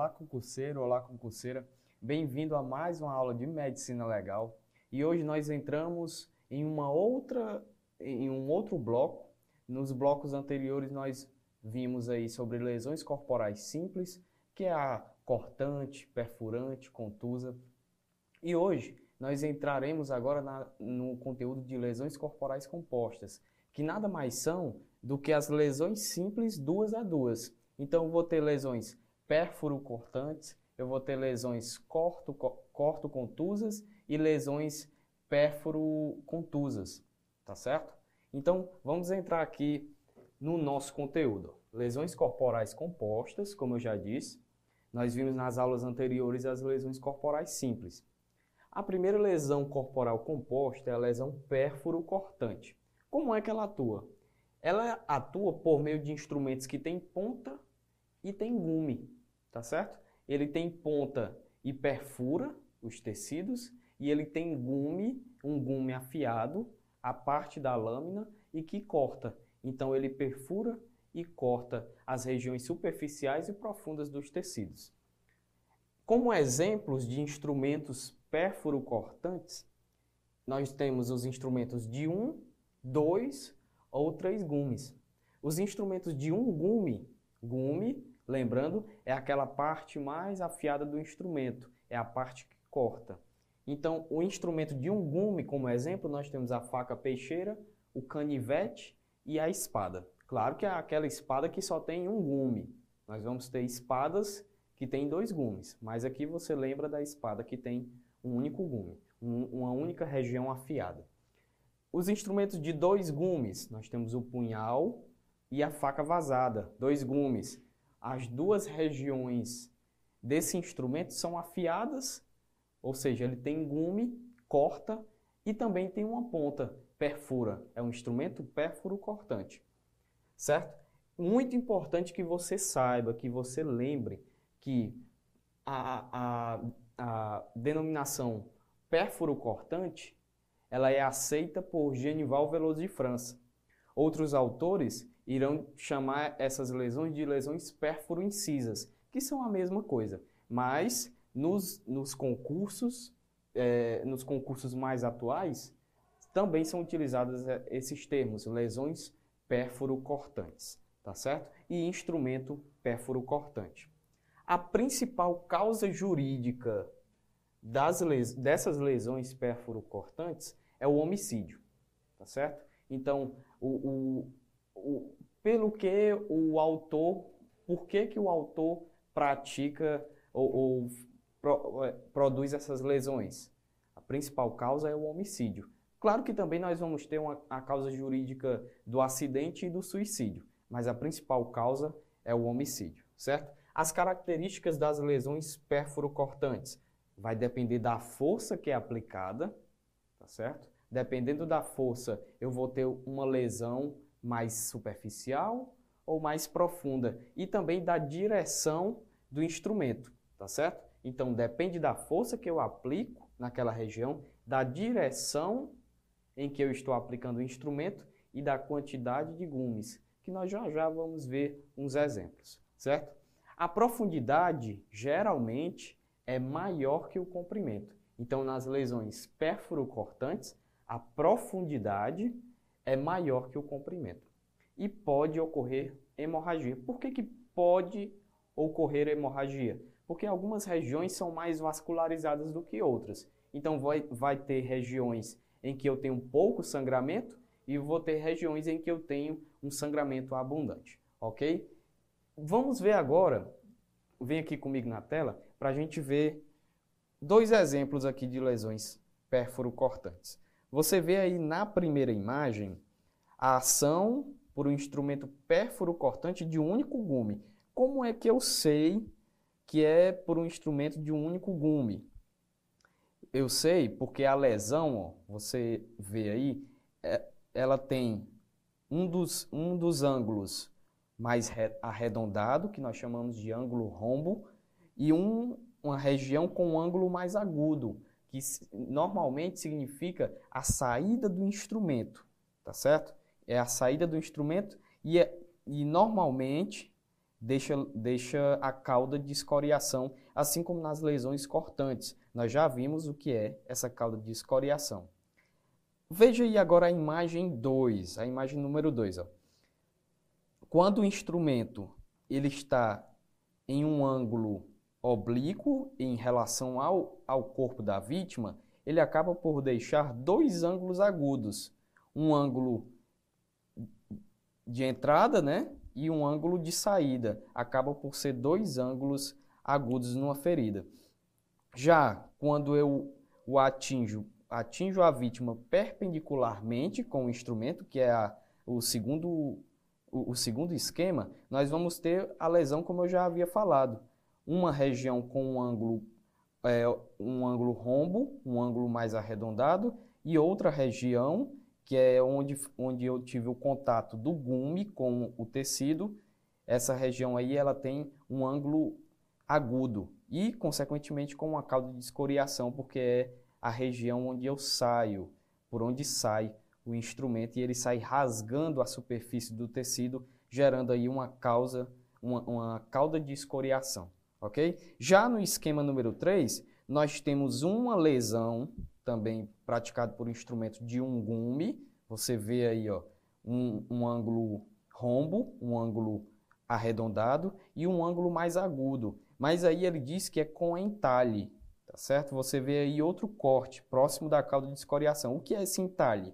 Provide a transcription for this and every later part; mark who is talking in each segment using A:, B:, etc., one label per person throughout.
A: Olá, concurseiro, olá, concurseira. Bem-vindo a mais uma aula de Medicina Legal. E hoje nós entramos em uma outra, em um outro bloco. Nos blocos anteriores nós vimos aí sobre lesões corporais simples, que é a cortante, perfurante, contusa. E hoje nós entraremos agora na, no conteúdo de lesões corporais compostas, que nada mais são do que as lesões simples duas a duas. Então, vou ter lesões pérfuro-cortantes, eu vou ter lesões corto-contusas e lesões pérfuro-contusas, tá certo? Então, vamos entrar aqui no nosso conteúdo. Lesões corporais compostas, como eu já disse, nós vimos nas aulas anteriores as lesões corporais simples. A primeira lesão corporal composta é a lesão pérfuro-cortante. Como é que ela atua? Ela atua por meio de instrumentos que têm ponta e tem gume, tá certo? Ele tem ponta e perfura os tecidos e ele tem gume, um gume afiado, a parte da lâmina e que corta. Então ele perfura e corta as regiões superficiais e profundas dos tecidos. Como exemplos de instrumentos pérfuro-cortantes, nós temos os instrumentos de um, dois ou três gumes. Os instrumentos de um gume, gume, lembrando, é aquela parte mais afiada do instrumento, é a parte que corta. Então, o instrumento de um gume, como exemplo, nós temos a faca peixeira, o canivete e a espada. Claro que é aquela espada que só tem um gume. Nós vamos ter espadas que têm dois gumes, mas aqui você lembra da espada que tem um único gume, um, uma única região afiada. Os instrumentos de dois gumes, nós temos o punhal e a faca vazada, dois gumes. As duas regiões desse instrumento são afiadas, ou seja, ele tem gume, corta e também tem uma ponta, perfura. É um instrumento pérfuro cortante. Certo? Muito importante que você saiba, que você lembre que a, a, a denominação pérfuro cortante ela é aceita por Genival Veloso de França. Outros autores irão chamar essas lesões de lesões pérfuro-incisas, que são a mesma coisa, mas nos, nos concursos, é, nos concursos mais atuais, também são utilizados é, esses termos, lesões pérfuro-cortantes, tá certo? E instrumento pérfuro-cortante. A principal causa jurídica das les dessas lesões pérfuro-cortantes é o homicídio, tá certo? Então, o, o, pelo que o autor, por que, que o autor pratica ou, ou pro, é, produz essas lesões? A principal causa é o homicídio. Claro que também nós vamos ter uma, a causa jurídica do acidente e do suicídio, mas a principal causa é o homicídio, certo? As características das lesões pérfuro-cortantes vai depender da força que é aplicada, tá certo? Dependendo da força, eu vou ter uma lesão mais superficial ou mais profunda e também da direção do instrumento, tá certo? Então depende da força que eu aplico naquela região, da direção em que eu estou aplicando o instrumento e da quantidade de gumes, que nós já já vamos ver uns exemplos, certo? A profundidade geralmente é maior que o comprimento. Então, nas lesões pérfuro-cortantes, a profundidade é maior que o comprimento. E pode ocorrer hemorragia. Por que, que pode ocorrer hemorragia? Porque algumas regiões são mais vascularizadas do que outras. Então, vai, vai ter regiões em que eu tenho pouco sangramento e vou ter regiões em que eu tenho um sangramento abundante, ok? Vamos ver agora, vem aqui comigo na tela, para a gente ver dois exemplos aqui de lesões pérfuro-cortantes. Você vê aí na primeira imagem a ação por um instrumento pérfuro-cortante de um único gume. Como é que eu sei que é por um instrumento de um único gume? Eu sei porque a lesão, ó, você vê aí, é, ela tem um dos, um dos ângulos mais arredondado, que nós chamamos de ângulo rombo, e um, uma região com um ângulo mais agudo, que normalmente significa a saída do instrumento, tá certo? É a saída do instrumento e, é, e normalmente deixa, deixa a cauda de escoriação, assim como nas lesões cortantes. Nós já vimos o que é essa cauda de escoriação. Veja aí agora a imagem 2, a imagem número 2. Quando o instrumento ele está em um ângulo oblíquo em relação ao, ao corpo da vítima, ele acaba por deixar dois ângulos agudos. Um ângulo de entrada, né? E um ângulo de saída. Acaba por ser dois ângulos agudos numa ferida. Já quando eu o atinjo atinjo a vítima perpendicularmente com o instrumento, que é a, o, segundo, o, o segundo esquema, nós vamos ter a lesão como eu já havia falado. Uma região com um ângulo, é, um ângulo rombo, um ângulo mais arredondado, e outra região que é onde, onde eu tive o contato do gume com o tecido. Essa região aí ela tem um ângulo agudo e, consequentemente, com uma cauda de escoriação, porque é a região onde eu saio, por onde sai o instrumento e ele sai rasgando a superfície do tecido, gerando aí uma causa, uma, uma cauda de escoriação, ok? Já no esquema número 3, nós temos uma lesão também praticada por instrumento de um gume, você vê aí ó, um, um ângulo rombo, um ângulo arredondado e um ângulo mais agudo. Mas aí ele diz que é com entalhe, Tá certo? Você vê aí outro corte próximo da cauda de escoriação. O que é esse entalhe?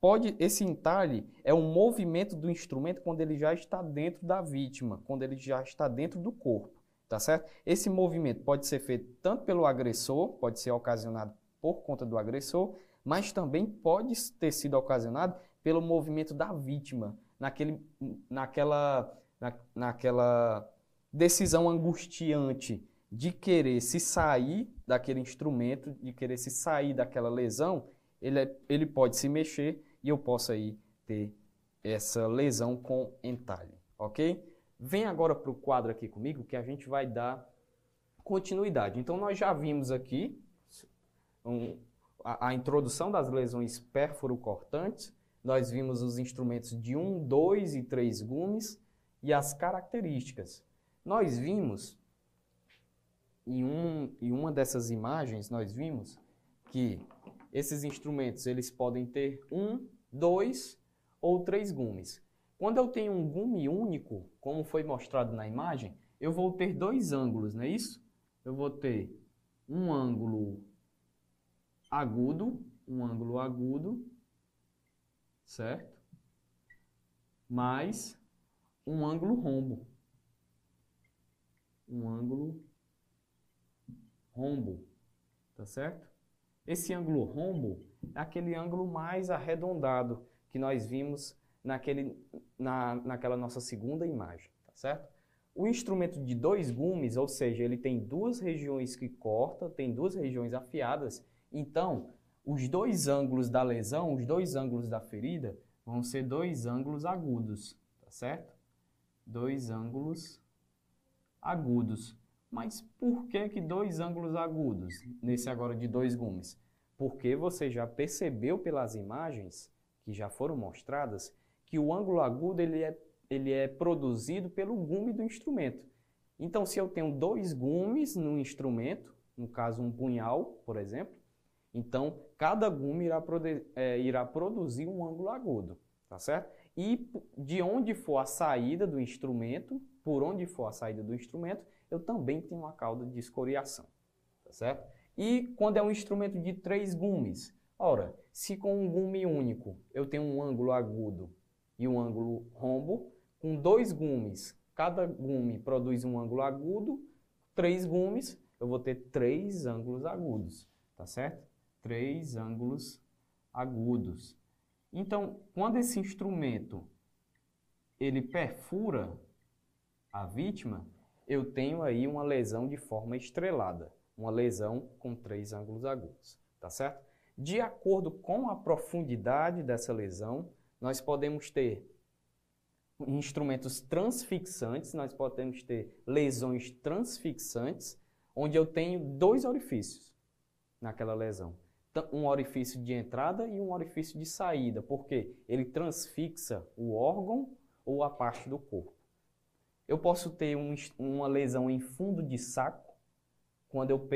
A: Pode, esse entalhe é um movimento do instrumento quando ele já está dentro da vítima, quando ele já está dentro do corpo, tá certo? Esse movimento pode ser feito tanto pelo agressor, pode ser ocasionado por conta do agressor, mas também pode ter sido ocasionado pelo movimento da vítima, naquele, naquela, na, naquela decisão angustiante de querer se sair daquele instrumento, de querer se sair daquela lesão, ele, é, ele pode se mexer e eu posso aí ter essa lesão com entalhe, ok? Vem agora para o quadro aqui comigo que a gente vai dar continuidade. Então, nós já vimos aqui um, a, a, introdução das lesões pérfuro-cortantes, nós vimos os instrumentos de 1, 2 e 3 gumes e as características. Nós vimos em, um, em uma dessas imagens nós vimos que esses instrumentos eles podem ter um, dois ou três gumes. Quando eu tenho um gume único, como foi mostrado na imagem, eu vou ter dois ângulos, não é isso? Eu vou ter um ângulo agudo, um ângulo agudo, certo? Mais um ângulo rombo. Um ângulo rombo, tá certo? Esse ângulo rombo é aquele ângulo mais arredondado que nós vimos naquele, na, naquela nossa segunda imagem, tá certo? O instrumento de dois gumes, ou seja, ele tem duas regiões que corta, tem duas regiões afiadas, então os dois ângulos da lesão, os dois ângulos da ferida, vão ser dois ângulos agudos, tá certo? Dois ângulos agudos. Mas por que, que dois ângulos agudos, nesse agora de dois gumes? Porque você já percebeu pelas imagens que já foram mostradas que o ângulo agudo ele é, ele é produzido pelo gume do instrumento. Então, se eu tenho dois gumes no instrumento, no caso um punhal, por exemplo, então cada gume irá, é, irá produzir um ângulo agudo, tá certo? E de onde for a saída do instrumento, por onde for a saída do instrumento, eu também tenho uma cauda de escoriação, tá certo? E quando é um instrumento de três gumes, ora, se com um gume único eu tenho um ângulo agudo e um ângulo rombo, com dois gumes, cada gume produz um ângulo agudo, três gumes, eu vou ter três ângulos agudos, tá certo? Três ângulos agudos. Então, quando esse instrumento ele perfura a vítima, eu tenho aí uma lesão de forma estrelada, uma lesão com três ângulos agudos, tá certo? De acordo com a profundidade dessa lesão, nós podemos ter instrumentos transfixantes, nós podemos ter lesões transfixantes, onde eu tenho dois orifícios naquela lesão. Um orifício de entrada e um orifício de saída, porque ele transfixa o órgão ou a parte do corpo. Eu posso ter um, uma lesão em fundo de saco, quando, eu,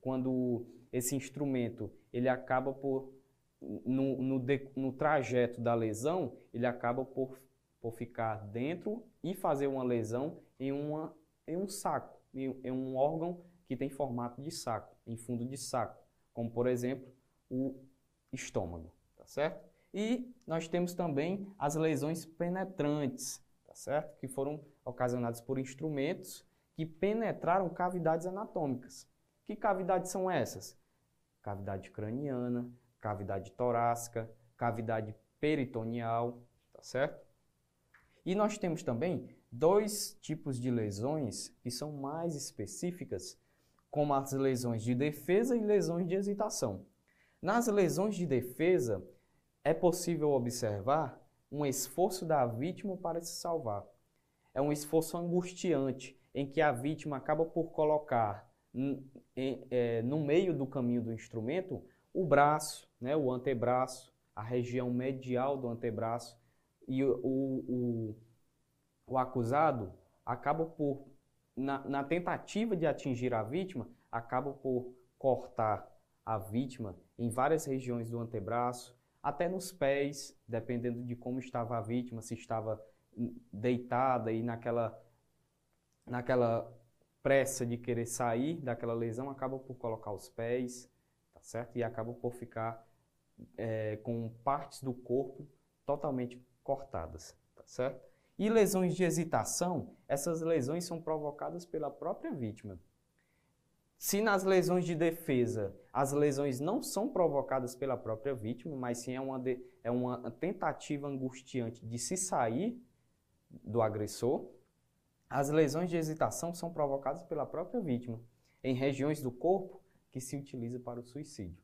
A: quando esse instrumento ele acaba por, no, no, de, no trajeto da lesão, ele acaba por, por ficar dentro e fazer uma lesão em, uma, em um saco, em, em um órgão que tem formato de saco, em fundo de saco, como por exemplo o estômago, tá certo? E nós temos também as lesões penetrantes, tá certo? Que foram ocasionadas por instrumentos que penetraram cavidades anatômicas. Que cavidades são essas? Cavidade craniana, cavidade torácica, cavidade peritoneal, tá certo? E nós temos também dois tipos de lesões que são mais específicas, como as lesões de defesa e lesões de hesitação. Nas lesões de defesa, é possível observar um esforço da vítima para se salvar. É um esforço angustiante, em que a vítima acaba por colocar é, no meio do caminho do instrumento o braço, né, o antebraço, a região medial do antebraço, e o, o, o acusado acaba por, na, na tentativa de atingir a vítima, acaba por cortar a vítima em várias regiões do antebraço, até nos pés, dependendo de como estava a vítima, se estava deitada e naquela, naquela pressa de querer sair daquela lesão, acaba por colocar os pés, certo? E acaba por ficar é, com partes do corpo totalmente cortadas, tá certo? E lesões de hesitação, essas lesões são provocadas pela própria vítima. Se nas lesões de defesa as lesões não são provocadas pela própria vítima, mas sim é uma, de, é uma tentativa angustiante de se sair do agressor, as lesões de hesitação são provocadas pela própria vítima, em regiões do corpo que se utiliza para o suicídio.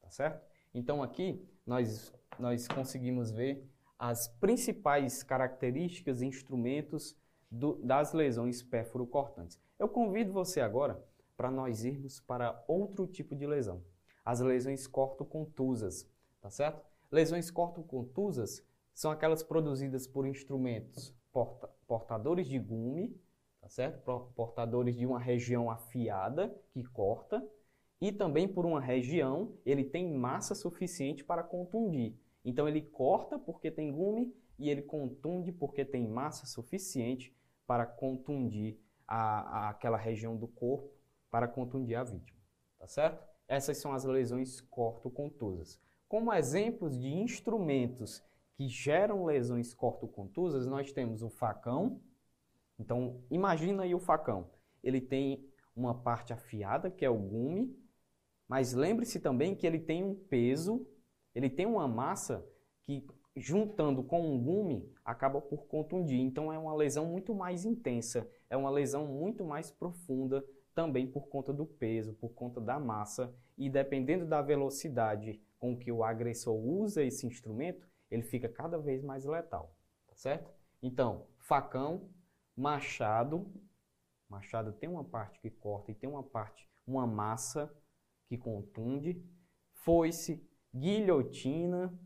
A: Tá certo? Então aqui nós, nós conseguimos ver as principais características e instrumentos do, das lesões pérfuro-cortantes. Eu convido você agora para nós irmos para outro tipo de lesão, as lesões cortocontusas, tá certo? Lesões cortocontusas são aquelas produzidas por instrumentos porta, portadores de gume, tá certo? Portadores de uma região afiada que corta e também por uma região ele tem massa suficiente para contundir. Então ele corta porque tem gume e ele contunde porque tem massa suficiente para contundir a, a aquela região do corpo para contundir a vítima, tá certo? Essas são as lesões cortocontusas. Como exemplos de instrumentos que geram lesões cortocontusas, nós temos o facão. Então, imagina aí o facão. Ele tem uma parte afiada, que é o gume, mas lembre-se também que ele tem um peso, ele tem uma massa que, juntando com um gume, acaba por contundir. Então, é uma lesão muito mais intensa, é uma lesão muito mais profunda também por conta do peso, por conta da massa e dependendo da velocidade com que o agressor usa esse instrumento, ele fica cada vez mais letal, tá certo? Então, facão, machado, machado tem uma parte que corta e tem uma parte, uma massa que contunde, foice, guilhotina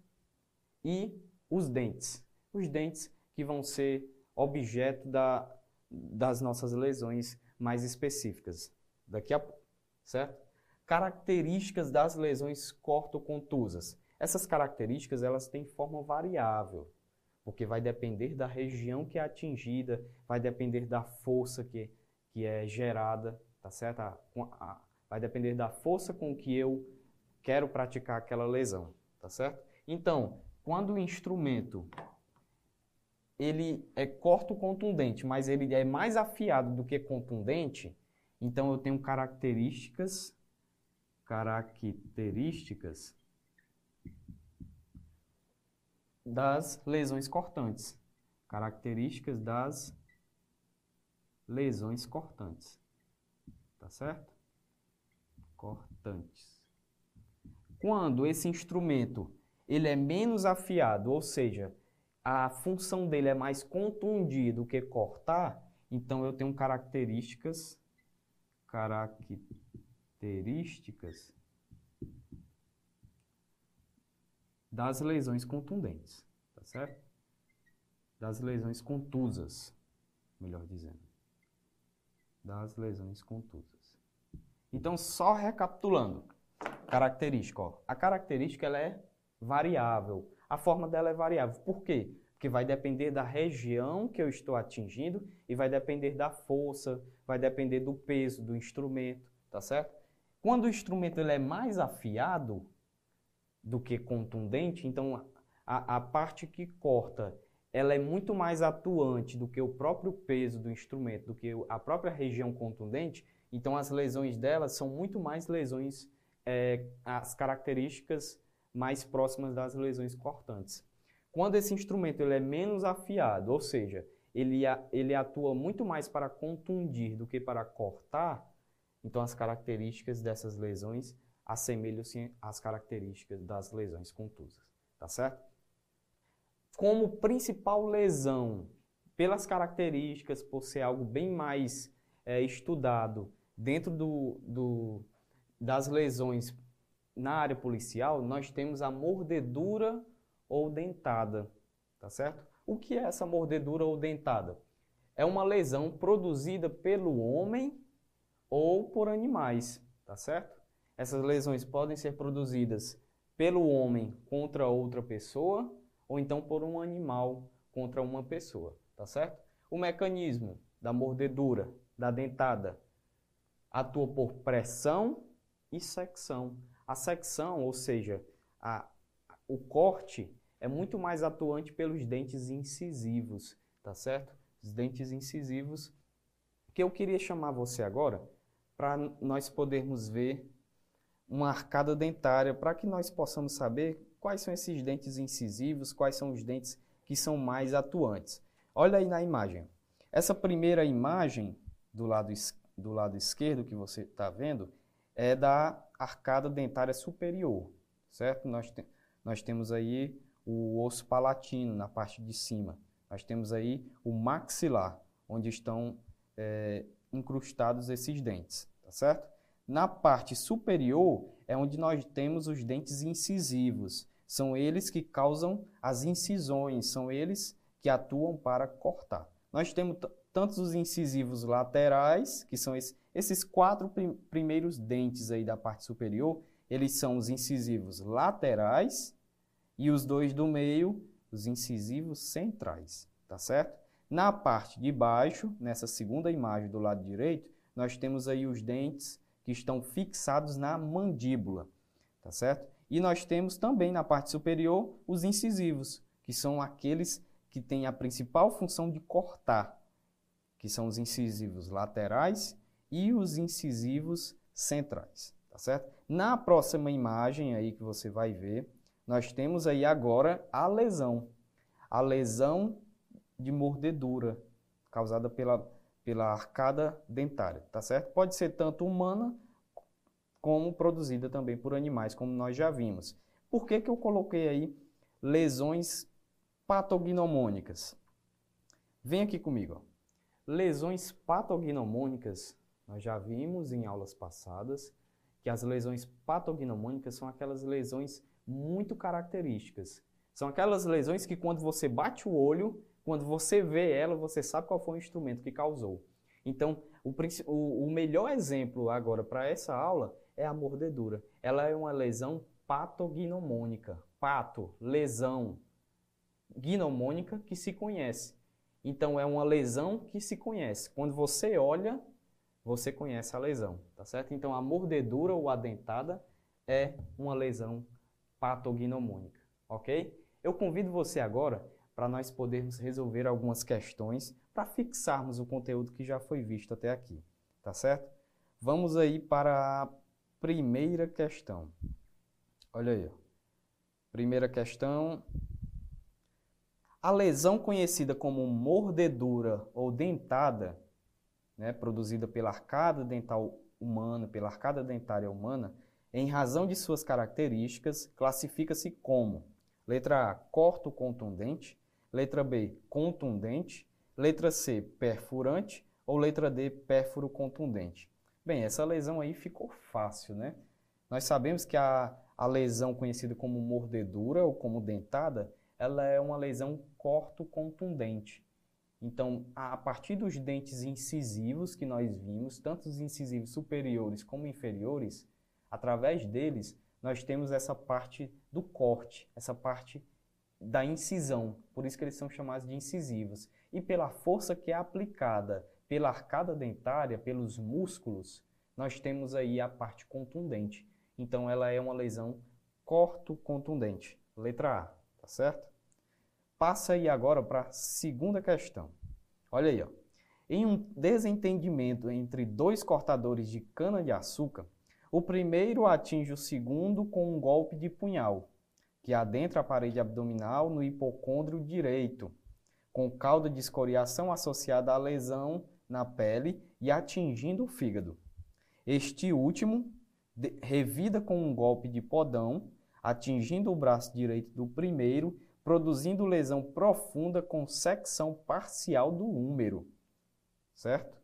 A: e os dentes. Os dentes que vão ser objeto da, das nossas lesões mais específicas daqui a pouco, certo? Características das lesões cortocontusas. Essas características elas têm forma variável, porque vai depender da região que é atingida, vai depender da força que, que é gerada, tá certo? A, a, vai depender da força com que eu quero praticar aquela lesão, tá certo? Então, quando o instrumento ele é corto contundente, mas ele é mais afiado do que contundente, então eu tenho características características das lesões cortantes. Características das lesões cortantes. Tá certo? Cortantes. Quando esse instrumento ele é menos afiado, ou seja, a função dele é mais contundir do que cortar, então eu tenho características características das lesões contundentes, tá certo? Das lesões contusas. melhor dizendo, das lesões contusas. Então, só recapitulando, característica, ó, a característica ela é variável, a forma dela é variável. Por quê? Porque vai depender da região que eu estou atingindo e vai depender da força, vai depender do peso do instrumento, tá certo? Quando o instrumento ele é mais afiado do que contundente, então a, a parte que corta ela é muito mais atuante do que o próprio peso do instrumento, do que a própria região contundente, então as lesões dela são muito mais lesões, é, as características mais próximas das lesões cortantes. Quando esse instrumento ele é menos afiado, ou seja, ele, ele atua muito mais para contundir do que para cortar, então as características dessas lesões assemelham-se às características das lesões contusas, tá certo? como principal lesão, pelas características, por ser algo bem mais é, estudado dentro do, do, das lesões na área policial, nós temos a mordedura ou dentada, tá certo? O que é essa mordedura ou dentada? É uma lesão produzida pelo homem ou por animais, tá certo? Essas lesões podem ser produzidas pelo homem contra outra pessoa ou então por um animal contra uma pessoa, tá certo? O mecanismo da mordedura, da dentada, atua por pressão e secção. A secção, ou seja, a, o corte, é muito mais atuante pelos dentes incisivos, tá certo? Os dentes incisivos, que eu queria chamar você agora para nós podermos ver uma arcada dentária, para que nós possamos saber quais são esses dentes incisivos, quais são os dentes que são mais atuantes. Olha aí na imagem. Essa primeira imagem do lado, do lado esquerdo que você está vendo é da arcada dentária superior, certo? Nós, te, nós temos aí o osso palatino na parte de cima. Nós temos aí o maxilar, onde estão é, incrustados esses dentes, tá certo? Na parte superior é onde nós temos os dentes incisivos, são eles que causam as incisões, são eles que atuam para cortar. Nós temos tantos os incisivos laterais, que são esses, esses quatro prim primeiros dentes aí da parte superior, eles são os incisivos laterais e os dois do meio, os incisivos centrais, tá certo? Na parte de baixo, nessa segunda imagem do lado direito, nós temos aí os dentes que estão fixados na mandíbula, tá certo? E nós temos também na parte superior os incisivos, que são aqueles que têm a principal função de cortar, que são os incisivos laterais e os incisivos centrais, tá certo? Na próxima imagem aí que você vai ver, nós temos aí agora a lesão, a lesão de mordedura causada pela, pela arcada dentária, tá certo? Pode ser tanto humana como produzida também por animais, como nós já vimos. Por que, que eu coloquei aí lesões patognomônicas? Vem aqui comigo. Ó. Lesões patognomônicas, nós já vimos em aulas passadas que as lesões patognomônicas são aquelas lesões muito características. São aquelas lesões que quando você bate o olho, quando você vê ela, você sabe qual foi o instrumento que causou. Então, o, o melhor exemplo agora para essa aula é a mordedura. Ela é uma lesão patognomônica. Pato, lesão. Gnomônica que se conhece. Então é uma lesão que se conhece. Quando você olha, você conhece a lesão, tá certo? Então a mordedura ou a dentada é uma lesão patognomônica, ok? Eu convido você agora para nós podermos resolver algumas questões para fixarmos o conteúdo que já foi visto até aqui, tá certo? Vamos aí para a primeira questão. Olha aí. Primeira questão. A lesão conhecida como mordedura ou dentada, né, produzida pela arcada dental humana, pela arcada dentária humana, em razão de suas características, classifica-se como letra A, corto contundente, letra B, contundente, letra C, perfurante ou letra D, pérfuro contundente. Bem, essa lesão aí ficou fácil, né? Nós sabemos que a, a lesão conhecida como mordedura ou como dentada, ela é uma lesão corto-contundente. Então, a partir dos dentes incisivos que nós vimos, tanto os incisivos superiores como inferiores, através deles, nós temos essa parte do corte, essa parte da incisão. Por isso que eles são chamados de incisivos. E pela força que é aplicada pela arcada dentária, pelos músculos, nós temos aí a parte contundente. Então, ela é uma lesão corto-contundente. Letra A, tá certo? Passa aí agora para a segunda questão. Olha aí, ó. Em um desentendimento entre dois cortadores de cana-de-açúcar, o primeiro atinge o segundo com um golpe de punhal, que adentra a parede abdominal no hipocôndrio direito, com cauda de escoriação associada à lesão na pele e atingindo o fígado. Este último revida com um golpe de podão, atingindo o braço direito do primeiro, produzindo lesão profunda com secção parcial do húmero. Certo?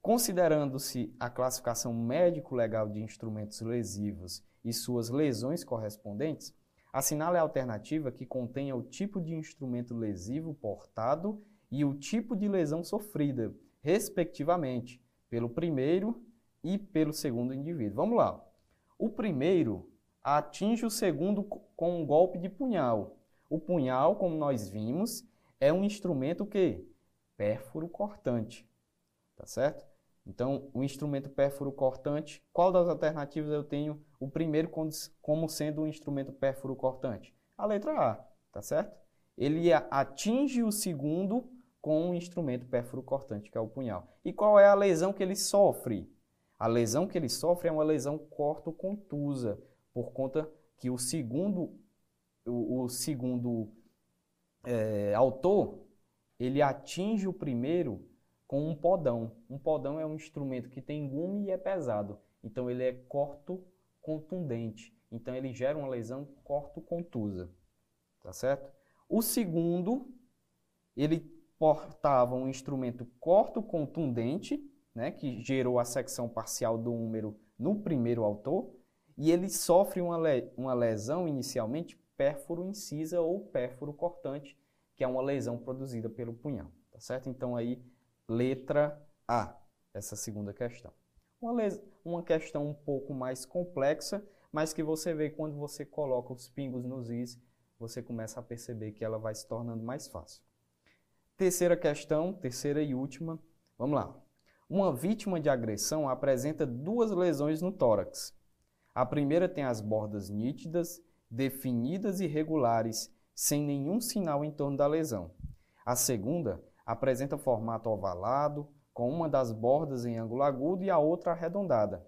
A: Considerando-se a classificação médico-legal de instrumentos lesivos e suas lesões correspondentes, assinale a alternativa que contenha o tipo de instrumento lesivo portado e o tipo de lesão sofrida, respectivamente, pelo primeiro e pelo segundo indivíduo. Vamos lá. O primeiro atinge o segundo com um golpe de punhal. O punhal, como nós vimos, é um instrumento que pérfuro cortante, tá certo? Então, o instrumento pérfuro cortante, qual das alternativas eu tenho o primeiro como sendo um instrumento pérfuro cortante? A letra A, tá certo? Ele atinge o segundo com um instrumento pérfuro cortante, que é o punhal. E qual é a lesão que ele sofre? A lesão que ele sofre é uma lesão corto-contusa, por conta que o segundo, o, o segundo é, autor, ele atinge o primeiro com um podão. Um podão é um instrumento que tem gume e é pesado. Então ele é corto contundente. Então ele gera uma lesão corto contusa. Tá certo? O segundo, ele portava um instrumento corto contundente, né, que gerou a secção parcial do húmero no primeiro autor, e ele sofre uma, le uma lesão inicialmente pérfuro incisa ou pérfuro cortante, que é uma lesão produzida pelo punhal, tá certo? Então aí letra A, essa segunda questão. Uma, uma questão um pouco mais complexa, mas que você vê quando você coloca os pingos nos is, você começa a perceber que ela vai se tornando mais fácil. Terceira questão, terceira e última, vamos lá. Uma vítima de agressão apresenta duas lesões no tórax. A primeira tem as bordas nítidas, definidas e regulares, sem nenhum sinal em torno da lesão. A segunda apresenta formato ovalado, com uma das bordas em ângulo agudo e a outra arredondada.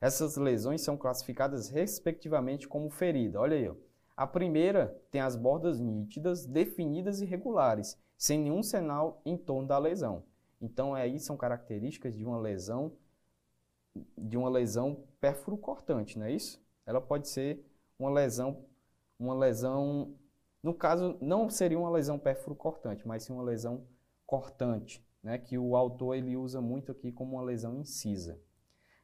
A: Essas lesões são classificadas respectivamente como ferida. Olha aí, a primeira tem as bordas nítidas, definidas e regulares, sem nenhum sinal em torno da lesão. Então aí são características de uma lesão de uma lesão cortante, não é isso? Ela pode ser uma lesão uma lesão no caso não seria uma lesão cortante, mas sim uma lesão cortante, né, que o autor ele usa muito aqui como uma lesão incisa.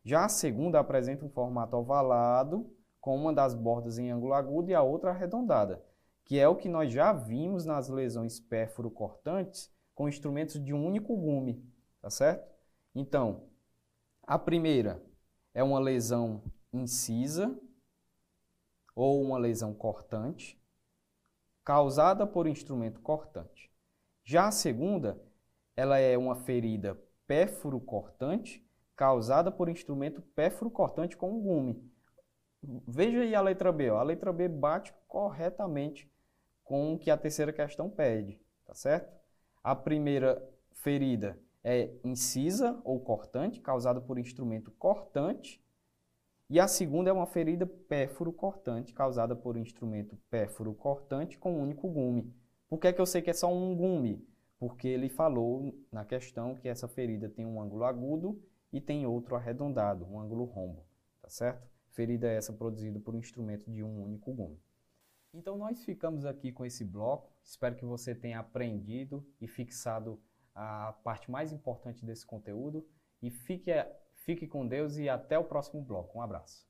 A: Já a segunda apresenta um formato ovalado, com uma das bordas em ângulo agudo e a outra arredondada, que é o que nós já vimos nas lesões pérfuro-cortantes com instrumentos de um único gume, tá certo? Então, a primeira é uma lesão incisa ou uma lesão cortante causada por instrumento cortante. Já a segunda, ela é uma ferida pérfuro-cortante causada por instrumento pérfuro-cortante com um gume. Veja aí a letra B. Ó. A letra B bate corretamente com o que a terceira questão pede, tá certo? A primeira ferida é incisa ou cortante, causada por instrumento cortante. E a segunda é uma ferida pérfuro-cortante, causada por instrumento pérfuro-cortante com um único gume. Por que, é que eu sei que é só um gume? Porque ele falou na questão que essa ferida tem um ângulo agudo e tem outro arredondado, um ângulo rombo, tá certo? Ferida essa produzida por um instrumento de um único gume. Então nós ficamos aqui com esse bloco. Espero que você tenha aprendido e fixado a parte mais importante desse conteúdo. E fique, fique com Deus e até o próximo bloco. Um abraço.